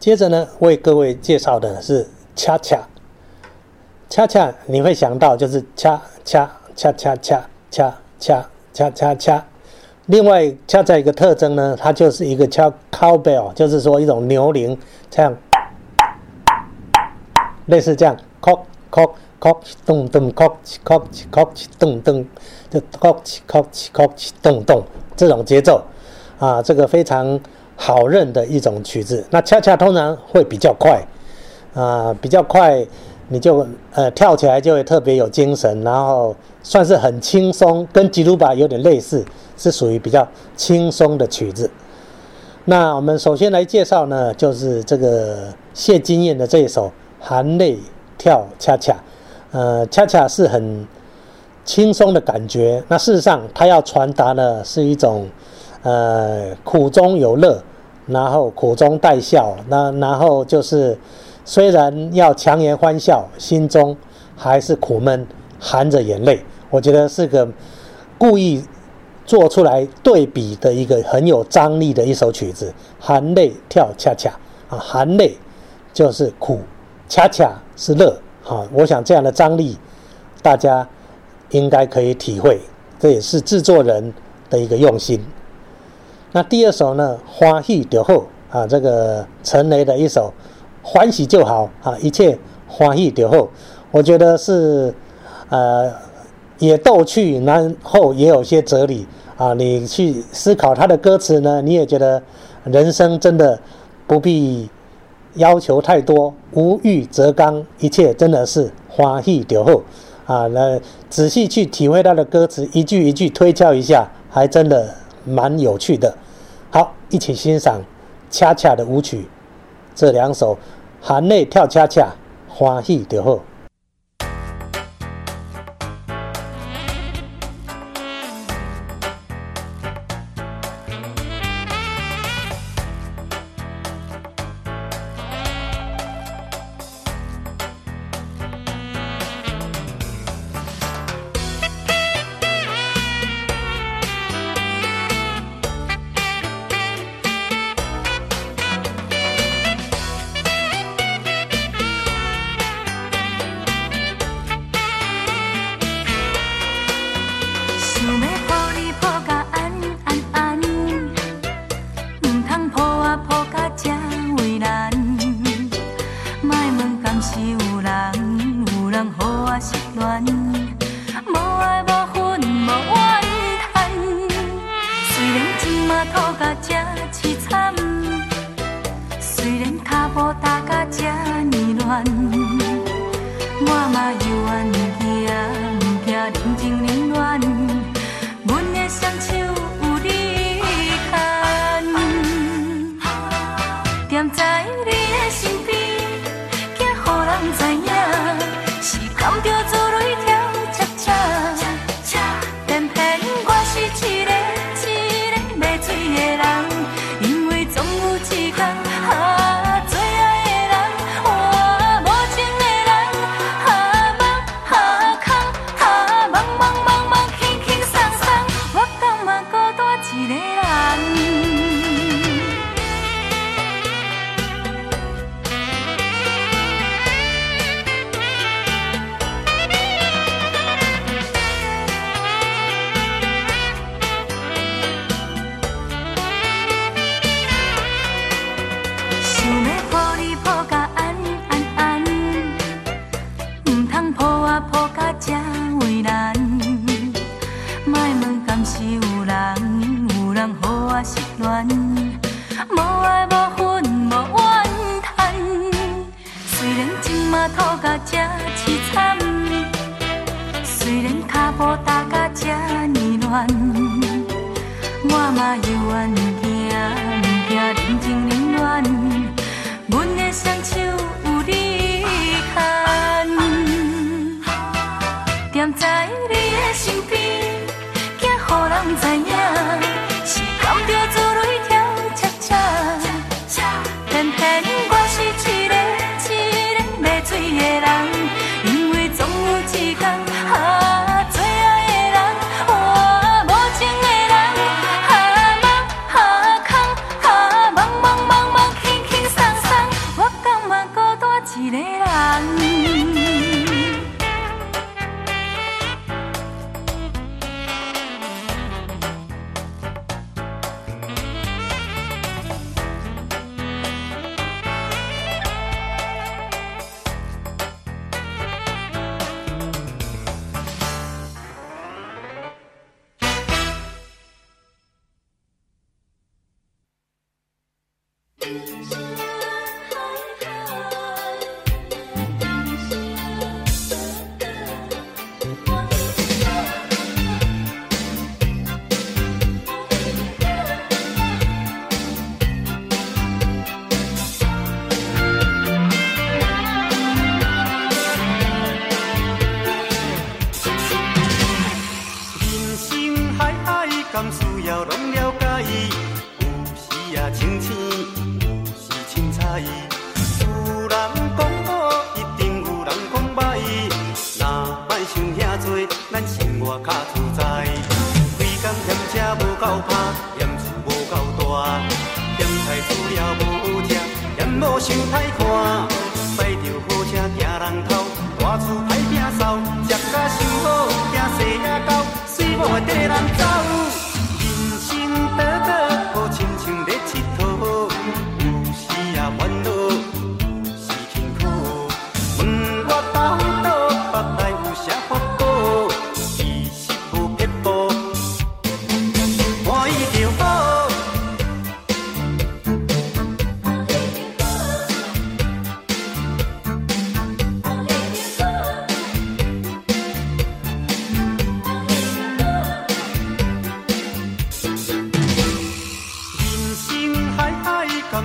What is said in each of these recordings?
接着呢，为各位介绍的是恰恰。恰恰你会想到就是恰恰恰恰恰恰恰恰恰恰。另外，恰恰一个特征呢，它就是一个敲 cowbell，就是说一种牛铃，这样类似这样 cock cock cock 咚咚 cock cock cock 咚咚，就 cock cock cock 咚咚这种节奏啊，这个非常好认的一种曲子。那恰恰通常会比较快啊，比较快。你就呃跳起来就会特别有精神，然后算是很轻松，跟吉鲁巴有点类似，是属于比较轻松的曲子。那我们首先来介绍呢，就是这个谢金燕的这一首《含泪跳恰恰》。呃，恰恰是很轻松的感觉。那事实上，它要传达的是一种呃苦中有乐，然后苦中带笑，那然后就是。虽然要强颜欢笑，心中还是苦闷，含着眼泪。我觉得是个故意做出来对比的一个很有张力的一首曲子，含泪跳恰恰啊，含泪就是苦，恰恰是乐啊。我想这样的张力，大家应该可以体会，这也是制作人的一个用心。那第二首呢，花喜就好啊，这个陈雷的一首。欢喜就好啊，一切欢喜就好。我觉得是，呃，也逗趣，然后也有些哲理啊。你去思考他的歌词呢，你也觉得人生真的不必要求太多，无欲则刚，一切真的是欢喜就好啊。那仔细去体会他的歌词，一句一句推敲一下，还真的蛮有趣的。好，一起欣赏恰恰的舞曲。这两首含泪跳恰恰，欢喜就好。还是有人，有人予我失恋，无爱无恨无怨叹。虽然钱嘛讨甲这凄惨，虽然脚步踏甲这呢乱。失恋，无爱无恨无怨叹。虽然今嘛土甲这凄惨，虽然脚步踏甲这呢乱，我嘛犹原。and penny. 归工嫌车无够叭嫌厝无够大嫌菜煮了无好吃嫌某尚歹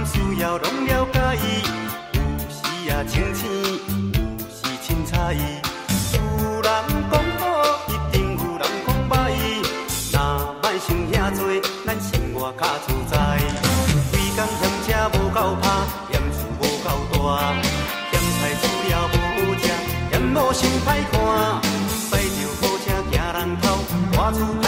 需要拢了解。有时也清醒，有时清采。有人讲好，一定有人讲歹。若歹想遐多，咱生活较自在。归工嫌车无够拍，嫌厝无够大，嫌菜煮了无好食，嫌某生歹看。驶着好车惊人偷，我厝。